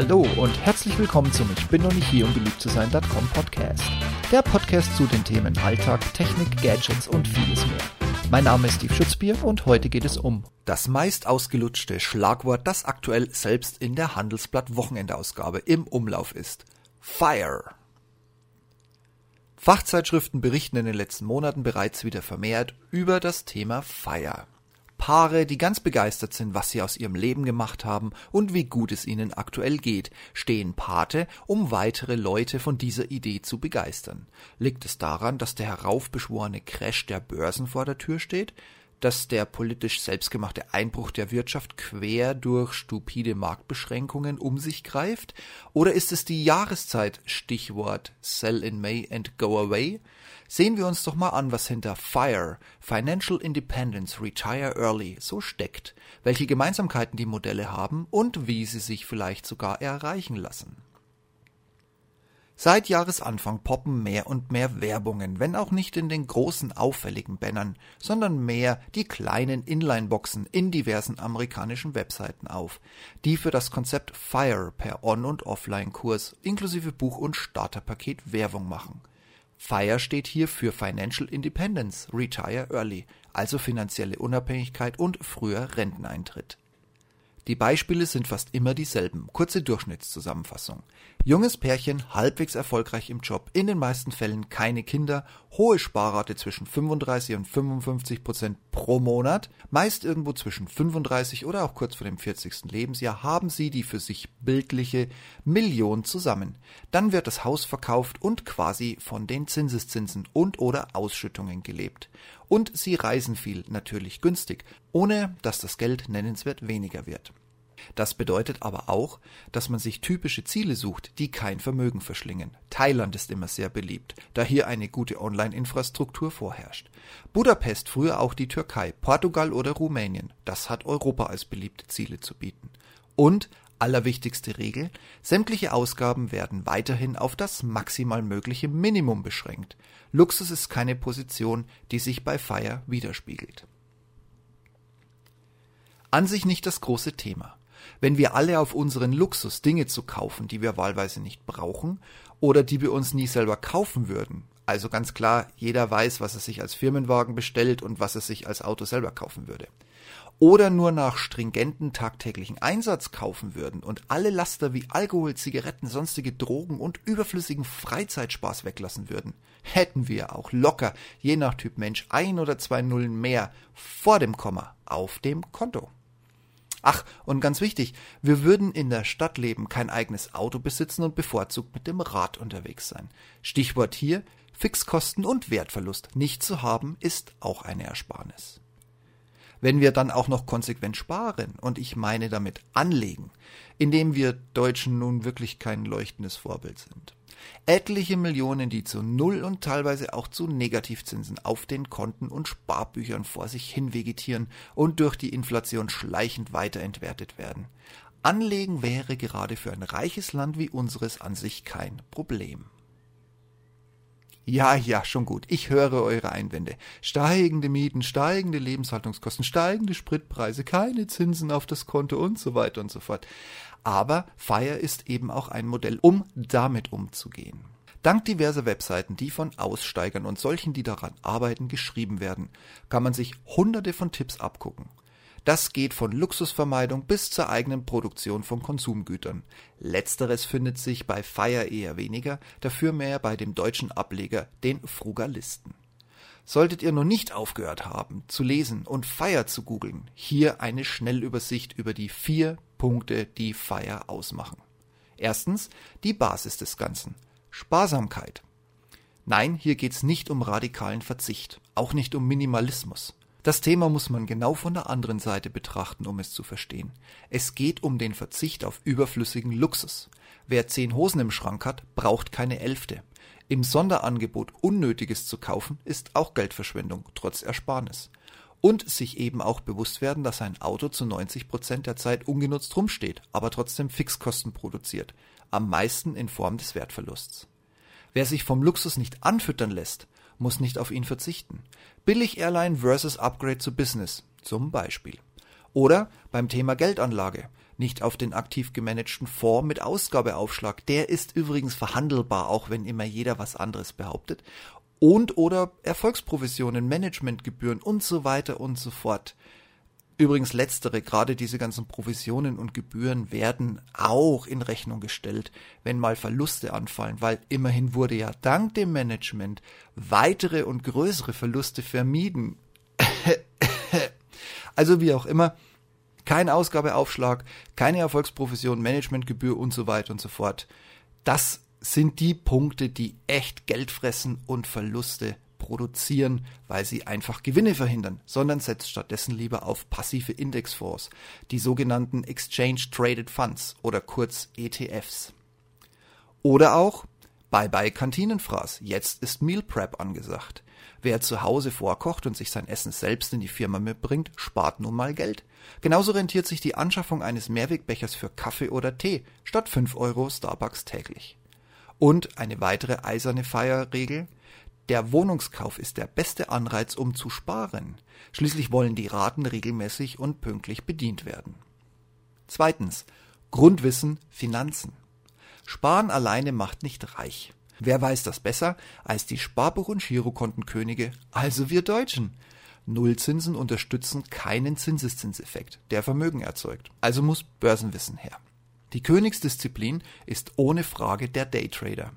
Hallo und herzlich willkommen zum Ich bin noch nicht hier, um beliebt zu sein.com Podcast. Der Podcast zu den Themen Alltag, Technik, Gadgets und vieles mehr. Mein Name ist Steve Schutzbier und heute geht es um das meist ausgelutschte Schlagwort, das aktuell selbst in der Handelsblatt Wochenendausgabe im Umlauf ist. Fire. Fachzeitschriften berichten in den letzten Monaten bereits wieder vermehrt über das Thema Fire. Paare, die ganz begeistert sind, was sie aus ihrem Leben gemacht haben und wie gut es ihnen aktuell geht, stehen Pate, um weitere Leute von dieser Idee zu begeistern. Liegt es daran, dass der heraufbeschworene Crash der Börsen vor der Tür steht? Dass der politisch selbstgemachte Einbruch der Wirtschaft quer durch stupide Marktbeschränkungen um sich greift? Oder ist es die Jahreszeit, Stichwort Sell in May and Go Away? Sehen wir uns doch mal an, was hinter FIRE, Financial Independence Retire Early, so steckt, welche Gemeinsamkeiten die Modelle haben und wie sie sich vielleicht sogar erreichen lassen. Seit Jahresanfang poppen mehr und mehr Werbungen, wenn auch nicht in den großen auffälligen Bannern, sondern mehr die kleinen Inline-Boxen in diversen amerikanischen Webseiten auf, die für das Konzept FIRE per On- und Offline-Kurs inklusive Buch- und Starterpaket Werbung machen. FIRE steht hier für Financial Independence, Retire Early, also finanzielle Unabhängigkeit und früher Renteneintritt. Die Beispiele sind fast immer dieselben. Kurze Durchschnittszusammenfassung. Junges Pärchen, halbwegs erfolgreich im Job, in den meisten Fällen keine Kinder, hohe Sparrate zwischen 35 und 55 Prozent pro Monat, meist irgendwo zwischen 35 oder auch kurz vor dem 40. Lebensjahr, haben sie die für sich bildliche Million zusammen. Dann wird das Haus verkauft und quasi von den Zinseszinsen und oder Ausschüttungen gelebt. Und sie reisen viel, natürlich günstig, ohne dass das Geld nennenswert weniger wird. Das bedeutet aber auch, dass man sich typische Ziele sucht, die kein Vermögen verschlingen. Thailand ist immer sehr beliebt, da hier eine gute Online-Infrastruktur vorherrscht. Budapest früher auch die Türkei, Portugal oder Rumänien, das hat Europa als beliebte Ziele zu bieten. Und allerwichtigste Regel, sämtliche Ausgaben werden weiterhin auf das maximal mögliche Minimum beschränkt. Luxus ist keine Position, die sich bei Fire widerspiegelt. An sich nicht das große Thema. Wenn wir alle auf unseren Luxus Dinge zu kaufen, die wir wahlweise nicht brauchen oder die wir uns nie selber kaufen würden, also ganz klar, jeder weiß, was er sich als Firmenwagen bestellt und was er sich als Auto selber kaufen würde. Oder nur nach stringenten tagtäglichen Einsatz kaufen würden und alle Laster wie Alkohol, Zigaretten, sonstige Drogen und überflüssigen Freizeitspaß weglassen würden, hätten wir auch locker, je nach Typ Mensch, ein oder zwei Nullen mehr vor dem Komma auf dem Konto. Ach, und ganz wichtig, wir würden in der Stadt leben, kein eigenes Auto besitzen und bevorzugt mit dem Rad unterwegs sein. Stichwort hier Fixkosten und Wertverlust nicht zu haben, ist auch eine Ersparnis. Wenn wir dann auch noch konsequent sparen, und ich meine damit anlegen, indem wir Deutschen nun wirklich kein leuchtendes Vorbild sind. Etliche Millionen, die zu Null und teilweise auch zu Negativzinsen auf den Konten und Sparbüchern vor sich hin vegetieren und durch die Inflation schleichend weiterentwertet werden. Anlegen wäre gerade für ein reiches Land wie unseres an sich kein Problem. Ja, ja, schon gut. Ich höre eure Einwände. Steigende Mieten, steigende Lebenshaltungskosten, steigende Spritpreise, keine Zinsen auf das Konto und so weiter und so fort. Aber Fire ist eben auch ein Modell, um damit umzugehen. Dank diverser Webseiten, die von Aussteigern und solchen, die daran arbeiten, geschrieben werden, kann man sich hunderte von Tipps abgucken. Das geht von Luxusvermeidung bis zur eigenen Produktion von Konsumgütern. Letzteres findet sich bei Fire eher weniger, dafür mehr bei dem deutschen Ableger, den Frugalisten. Solltet ihr noch nicht aufgehört haben zu lesen und Fire zu googeln, hier eine Schnellübersicht über die vier Punkte, die Fire ausmachen. Erstens die Basis des Ganzen. Sparsamkeit. Nein, hier geht's nicht um radikalen Verzicht, auch nicht um Minimalismus. Das Thema muss man genau von der anderen Seite betrachten, um es zu verstehen. Es geht um den Verzicht auf überflüssigen Luxus. Wer zehn Hosen im Schrank hat, braucht keine elfte. Im Sonderangebot Unnötiges zu kaufen, ist auch Geldverschwendung, trotz Ersparnis. Und sich eben auch bewusst werden, dass ein Auto zu 90 Prozent der Zeit ungenutzt rumsteht, aber trotzdem Fixkosten produziert. Am meisten in Form des Wertverlusts. Wer sich vom Luxus nicht anfüttern lässt, muss nicht auf ihn verzichten. Billig-Airline versus Upgrade zu Business zum Beispiel. Oder beim Thema Geldanlage. nicht auf den aktiv gemanagten Fonds mit Ausgabeaufschlag. Der ist übrigens verhandelbar, auch wenn immer jeder was anderes behauptet. Und oder Erfolgsprovisionen, Managementgebühren und so weiter und so fort. Übrigens letztere, gerade diese ganzen Provisionen und Gebühren werden auch in Rechnung gestellt, wenn mal Verluste anfallen, weil immerhin wurde ja dank dem Management weitere und größere Verluste vermieden. also wie auch immer, kein Ausgabeaufschlag, keine Erfolgsprovision, Managementgebühr und so weiter und so fort. Das sind die Punkte, die echt Geld fressen und Verluste produzieren, weil sie einfach Gewinne verhindern, sondern setzt stattdessen lieber auf passive Indexfonds, die sogenannten Exchange Traded Funds oder kurz ETFs. Oder auch Bye bye Kantinenfraß, jetzt ist Meal Prep angesagt. Wer zu Hause vorkocht und sich sein Essen selbst in die Firma mitbringt, spart nun mal Geld. Genauso rentiert sich die Anschaffung eines Mehrwegbechers für Kaffee oder Tee statt 5 Euro Starbucks täglich. Und eine weitere eiserne Feierregel, der Wohnungskauf ist der beste Anreiz, um zu sparen. Schließlich wollen die Raten regelmäßig und pünktlich bedient werden. Zweitens. Grundwissen Finanzen. Sparen alleine macht nicht reich. Wer weiß das besser als die Sparbuch- und Girokontenkönige, also wir Deutschen? Nullzinsen unterstützen keinen Zinseszinseffekt, der Vermögen erzeugt. Also muss Börsenwissen her. Die Königsdisziplin ist ohne Frage der Daytrader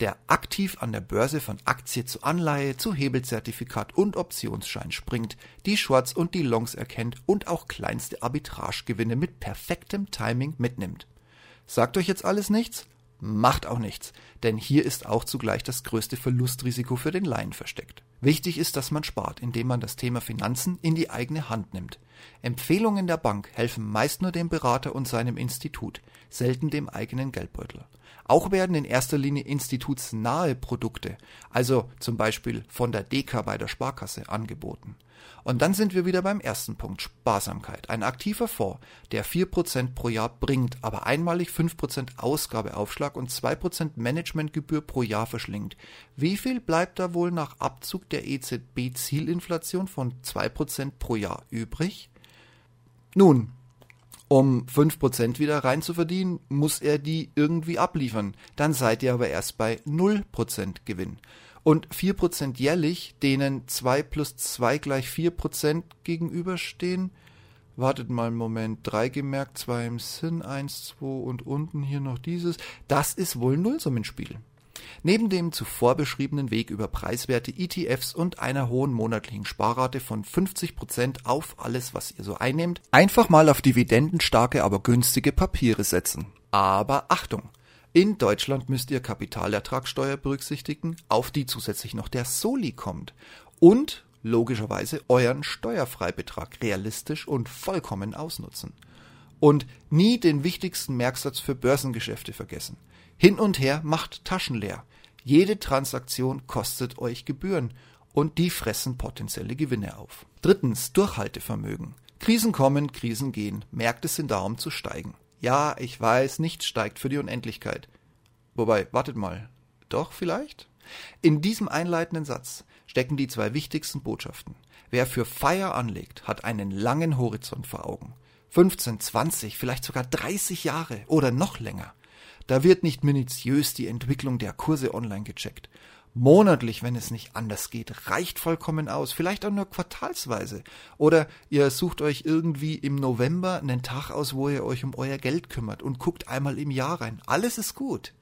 der aktiv an der Börse von Aktie zu Anleihe zu Hebelzertifikat und Optionsschein springt, die Shorts und die Longs erkennt und auch kleinste Arbitragegewinne mit perfektem Timing mitnimmt. Sagt euch jetzt alles nichts? Macht auch nichts, denn hier ist auch zugleich das größte Verlustrisiko für den Laien versteckt. Wichtig ist, dass man spart, indem man das Thema Finanzen in die eigene Hand nimmt. Empfehlungen der Bank helfen meist nur dem Berater und seinem Institut, selten dem eigenen Geldbeutel. Auch werden in erster Linie institutsnahe Produkte, also zum Beispiel von der DK bei der Sparkasse, angeboten. Und dann sind wir wieder beim ersten Punkt, Sparsamkeit. Ein aktiver Fonds, der 4% pro Jahr bringt, aber einmalig 5% Ausgabeaufschlag und 2% Managementgebühr pro Jahr verschlingt. Wie viel bleibt da wohl nach Abzug der EZB-Zielinflation von 2% pro Jahr übrig? Nun, um 5% wieder rein zu verdienen, muss er die irgendwie abliefern. Dann seid ihr aber erst bei 0% Gewinn. Und 4% jährlich, denen 2 plus 2 gleich 4% gegenüberstehen. Wartet mal einen Moment, 3 gemerkt, 2 im Sinn, 1, 2 und unten hier noch dieses. Das ist wohl ein Nullsummenspiel. Neben dem zuvor beschriebenen Weg über preiswerte ETFs und einer hohen monatlichen Sparrate von 50% auf alles, was ihr so einnehmt, einfach mal auf dividendenstarke, aber günstige Papiere setzen. Aber Achtung! In Deutschland müsst ihr Kapitalertragssteuer berücksichtigen, auf die zusätzlich noch der Soli kommt. Und logischerweise euren Steuerfreibetrag realistisch und vollkommen ausnutzen. Und nie den wichtigsten Merksatz für Börsengeschäfte vergessen. Hin und her macht Taschen leer. Jede Transaktion kostet euch Gebühren und die fressen potenzielle Gewinne auf. Drittens, Durchhaltevermögen. Krisen kommen, Krisen gehen. Märkte sind darum zu steigen. Ja, ich weiß, nichts steigt für die Unendlichkeit. Wobei, wartet mal. Doch vielleicht? In diesem einleitenden Satz stecken die zwei wichtigsten Botschaften. Wer für Feier anlegt, hat einen langen Horizont vor Augen. 15, 20, vielleicht sogar 30 Jahre oder noch länger. Da wird nicht minutiös die Entwicklung der Kurse online gecheckt. Monatlich, wenn es nicht anders geht, reicht vollkommen aus. Vielleicht auch nur quartalsweise. Oder ihr sucht euch irgendwie im November einen Tag aus, wo ihr euch um euer Geld kümmert und guckt einmal im Jahr rein. Alles ist gut.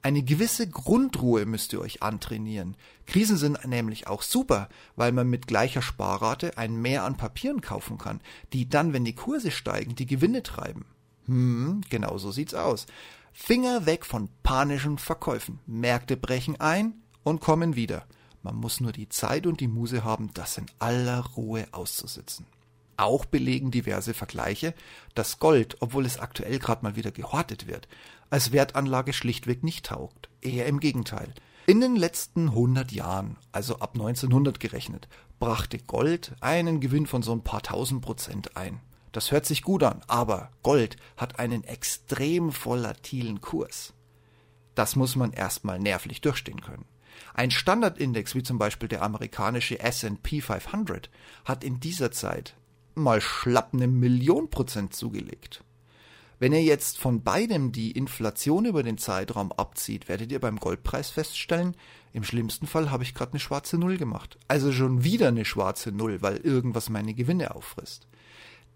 Eine gewisse Grundruhe müsst ihr euch antrainieren. Krisen sind nämlich auch super, weil man mit gleicher Sparrate ein Mehr an Papieren kaufen kann, die dann, wenn die Kurse steigen, die Gewinne treiben. Hm, genau so sieht's aus. Finger weg von panischen Verkäufen. Märkte brechen ein und kommen wieder. Man muss nur die Zeit und die Muse haben, das in aller Ruhe auszusitzen. Auch belegen diverse Vergleiche, dass Gold, obwohl es aktuell gerade mal wieder gehortet wird, als Wertanlage schlichtweg nicht taugt. Eher im Gegenteil. In den letzten 100 Jahren, also ab 1900 gerechnet, brachte Gold einen Gewinn von so ein paar tausend Prozent ein. Das hört sich gut an, aber Gold hat einen extrem volatilen Kurs. Das muss man erstmal nervlich durchstehen können. Ein Standardindex wie zum Beispiel der amerikanische S&P 500 hat in dieser Zeit mal schlapp eine Million Prozent zugelegt. Wenn ihr jetzt von beidem die Inflation über den Zeitraum abzieht, werdet ihr beim Goldpreis feststellen, im schlimmsten Fall habe ich gerade eine schwarze Null gemacht. Also schon wieder eine schwarze Null, weil irgendwas meine Gewinne auffrisst.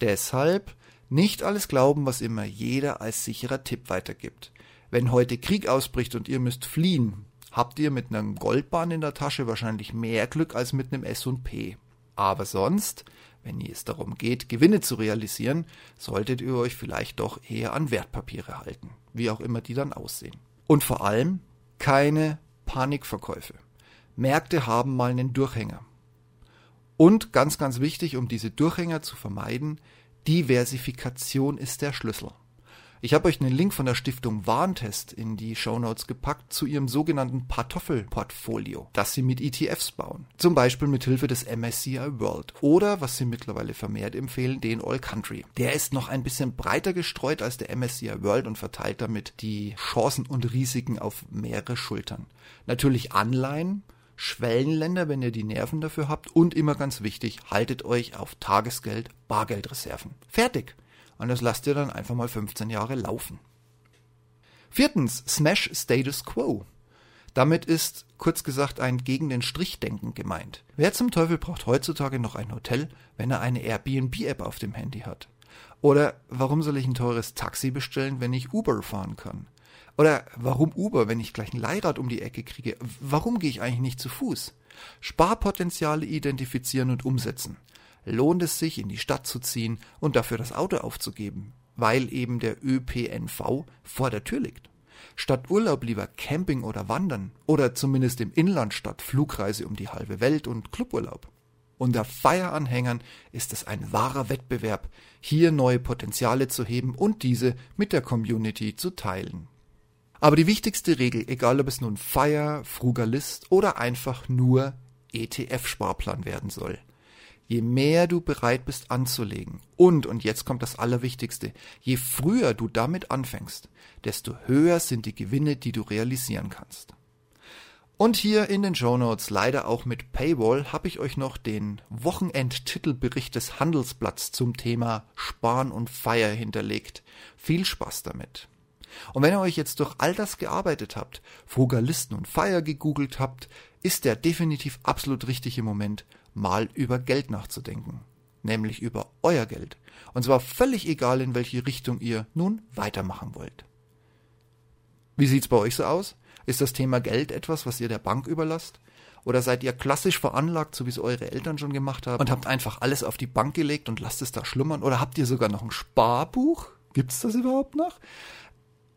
Deshalb nicht alles glauben, was immer jeder als sicherer Tipp weitergibt. Wenn heute Krieg ausbricht und ihr müsst fliehen, habt ihr mit einem Goldbahn in der Tasche wahrscheinlich mehr Glück als mit einem S&P. Aber sonst wenn es darum geht, Gewinne zu realisieren, solltet ihr euch vielleicht doch eher an Wertpapiere halten, wie auch immer die dann aussehen. Und vor allem keine Panikverkäufe. Märkte haben mal einen Durchhänger. Und ganz, ganz wichtig, um diese Durchhänger zu vermeiden, Diversifikation ist der Schlüssel. Ich habe euch einen Link von der Stiftung Warntest in die Shownotes gepackt zu ihrem sogenannten Kartoffelportfolio, das sie mit ETFs bauen. Zum Beispiel mit Hilfe des MSCI World oder, was sie mittlerweile vermehrt empfehlen, den All Country. Der ist noch ein bisschen breiter gestreut als der MSCI World und verteilt damit die Chancen und Risiken auf mehrere Schultern. Natürlich Anleihen, Schwellenländer, wenn ihr die Nerven dafür habt und immer ganz wichtig, haltet euch auf Tagesgeld, Bargeldreserven. Fertig und das lasst ihr dann einfach mal 15 Jahre laufen. Viertens, Smash Status Quo. Damit ist, kurz gesagt, ein gegen den Strich denken gemeint. Wer zum Teufel braucht heutzutage noch ein Hotel, wenn er eine Airbnb-App auf dem Handy hat? Oder warum soll ich ein teures Taxi bestellen, wenn ich Uber fahren kann? Oder warum Uber, wenn ich gleich ein Leihrad um die Ecke kriege? Warum gehe ich eigentlich nicht zu Fuß? Sparpotenziale identifizieren und umsetzen lohnt es sich, in die Stadt zu ziehen und dafür das Auto aufzugeben, weil eben der ÖPNV vor der Tür liegt. Statt Urlaub lieber Camping oder Wandern oder zumindest im Inland statt Flugreise um die halbe Welt und Cluburlaub. Unter Feieranhängern ist es ein wahrer Wettbewerb, hier neue Potenziale zu heben und diese mit der Community zu teilen. Aber die wichtigste Regel, egal ob es nun Feier, Frugalist oder einfach nur ETF-Sparplan werden soll – je mehr du bereit bist anzulegen und, und jetzt kommt das Allerwichtigste, je früher du damit anfängst, desto höher sind die Gewinne, die du realisieren kannst. Und hier in den Show Notes, leider auch mit Paywall, habe ich euch noch den Wochenendtitelbericht des Handelsblatts zum Thema Sparen und Feier hinterlegt. Viel Spaß damit. Und wenn ihr euch jetzt durch all das gearbeitet habt, Frugalisten und Feier gegoogelt habt, ist der definitiv absolut richtige Moment, mal über Geld nachzudenken. Nämlich über euer Geld. Und zwar völlig egal, in welche Richtung ihr nun weitermachen wollt. Wie sieht's bei euch so aus? Ist das Thema Geld etwas, was ihr der Bank überlasst? Oder seid ihr klassisch veranlagt, so wie es eure Eltern schon gemacht haben, und habt einfach alles auf die Bank gelegt und lasst es da schlummern? Oder habt ihr sogar noch ein Sparbuch? Gibt's das überhaupt noch?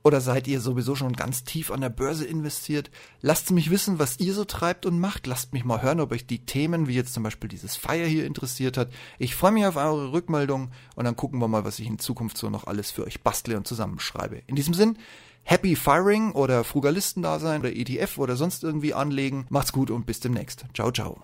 Oder seid ihr sowieso schon ganz tief an der Börse investiert? Lasst mich wissen, was ihr so treibt und macht. Lasst mich mal hören, ob euch die Themen, wie jetzt zum Beispiel dieses Feier hier interessiert hat. Ich freue mich auf eure Rückmeldung und dann gucken wir mal, was ich in Zukunft so noch alles für euch bastle und zusammenschreibe. In diesem Sinn, Happy Firing oder Frugalisten da sein oder ETF oder sonst irgendwie anlegen. Macht's gut und bis demnächst. Ciao, ciao.